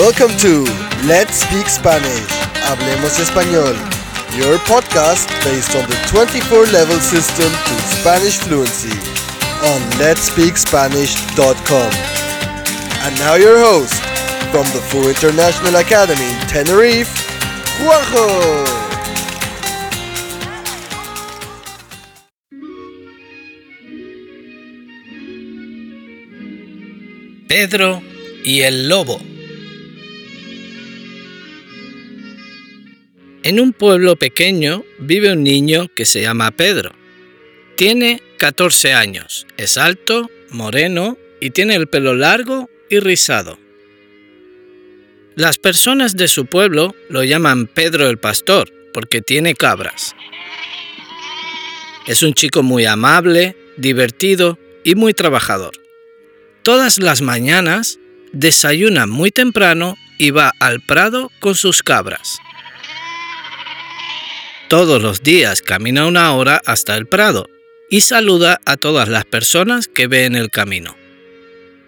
Welcome to Let's Speak Spanish. Hablemos Español. Your podcast based on the 24 level system to Spanish fluency on letspeakspanish.com. And now your host from the Full International Academy in Tenerife, Juanjo. Pedro y el lobo. En un pueblo pequeño vive un niño que se llama Pedro. Tiene 14 años, es alto, moreno y tiene el pelo largo y rizado. Las personas de su pueblo lo llaman Pedro el Pastor porque tiene cabras. Es un chico muy amable, divertido y muy trabajador. Todas las mañanas desayuna muy temprano y va al prado con sus cabras. Todos los días camina una hora hasta el prado y saluda a todas las personas que ve en el camino.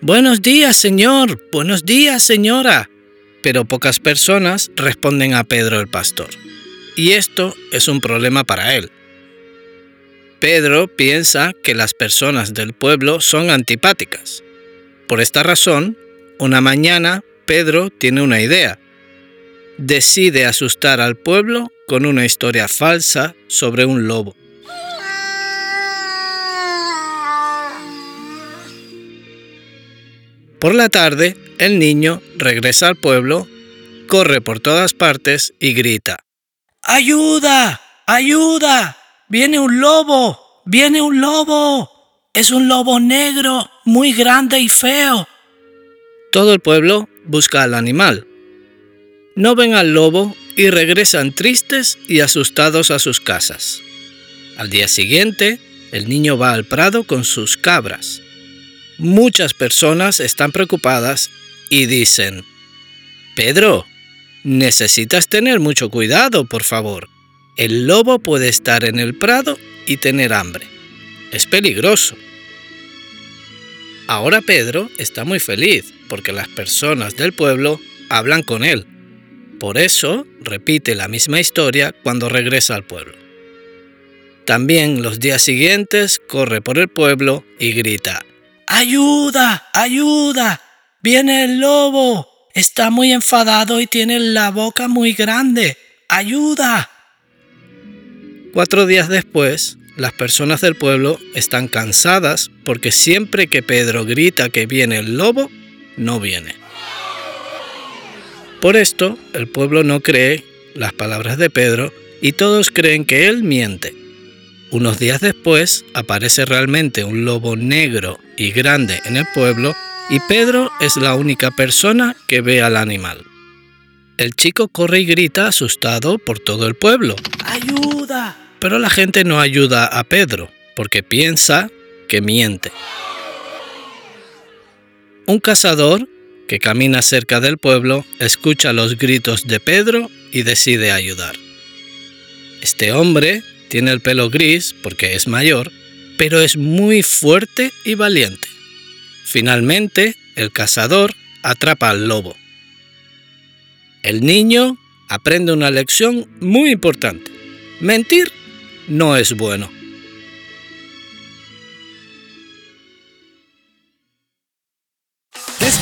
Buenos días, señor. Buenos días, señora. Pero pocas personas responden a Pedro el pastor. Y esto es un problema para él. Pedro piensa que las personas del pueblo son antipáticas. Por esta razón, una mañana Pedro tiene una idea. Decide asustar al pueblo con una historia falsa sobre un lobo. Por la tarde, el niño regresa al pueblo, corre por todas partes y grita. ¡Ayuda! ¡Ayuda! ¡Viene un lobo! ¡Viene un lobo! Es un lobo negro, muy grande y feo. Todo el pueblo busca al animal. No ven al lobo y regresan tristes y asustados a sus casas. Al día siguiente, el niño va al prado con sus cabras. Muchas personas están preocupadas y dicen, Pedro, necesitas tener mucho cuidado, por favor. El lobo puede estar en el prado y tener hambre. Es peligroso. Ahora Pedro está muy feliz porque las personas del pueblo hablan con él. Por eso repite la misma historia cuando regresa al pueblo. También los días siguientes corre por el pueblo y grita, ¡Ayuda! ¡Ayuda! ¡Viene el lobo! Está muy enfadado y tiene la boca muy grande. ¡Ayuda! Cuatro días después, las personas del pueblo están cansadas porque siempre que Pedro grita que viene el lobo, no viene. Por esto, el pueblo no cree las palabras de Pedro y todos creen que él miente. Unos días después aparece realmente un lobo negro y grande en el pueblo y Pedro es la única persona que ve al animal. El chico corre y grita asustado por todo el pueblo. ¡Ayuda! Pero la gente no ayuda a Pedro porque piensa que miente. Un cazador que camina cerca del pueblo escucha los gritos de Pedro y decide ayudar. Este hombre tiene el pelo gris porque es mayor, pero es muy fuerte y valiente. Finalmente, el cazador atrapa al lobo. El niño aprende una lección muy importante. Mentir no es bueno.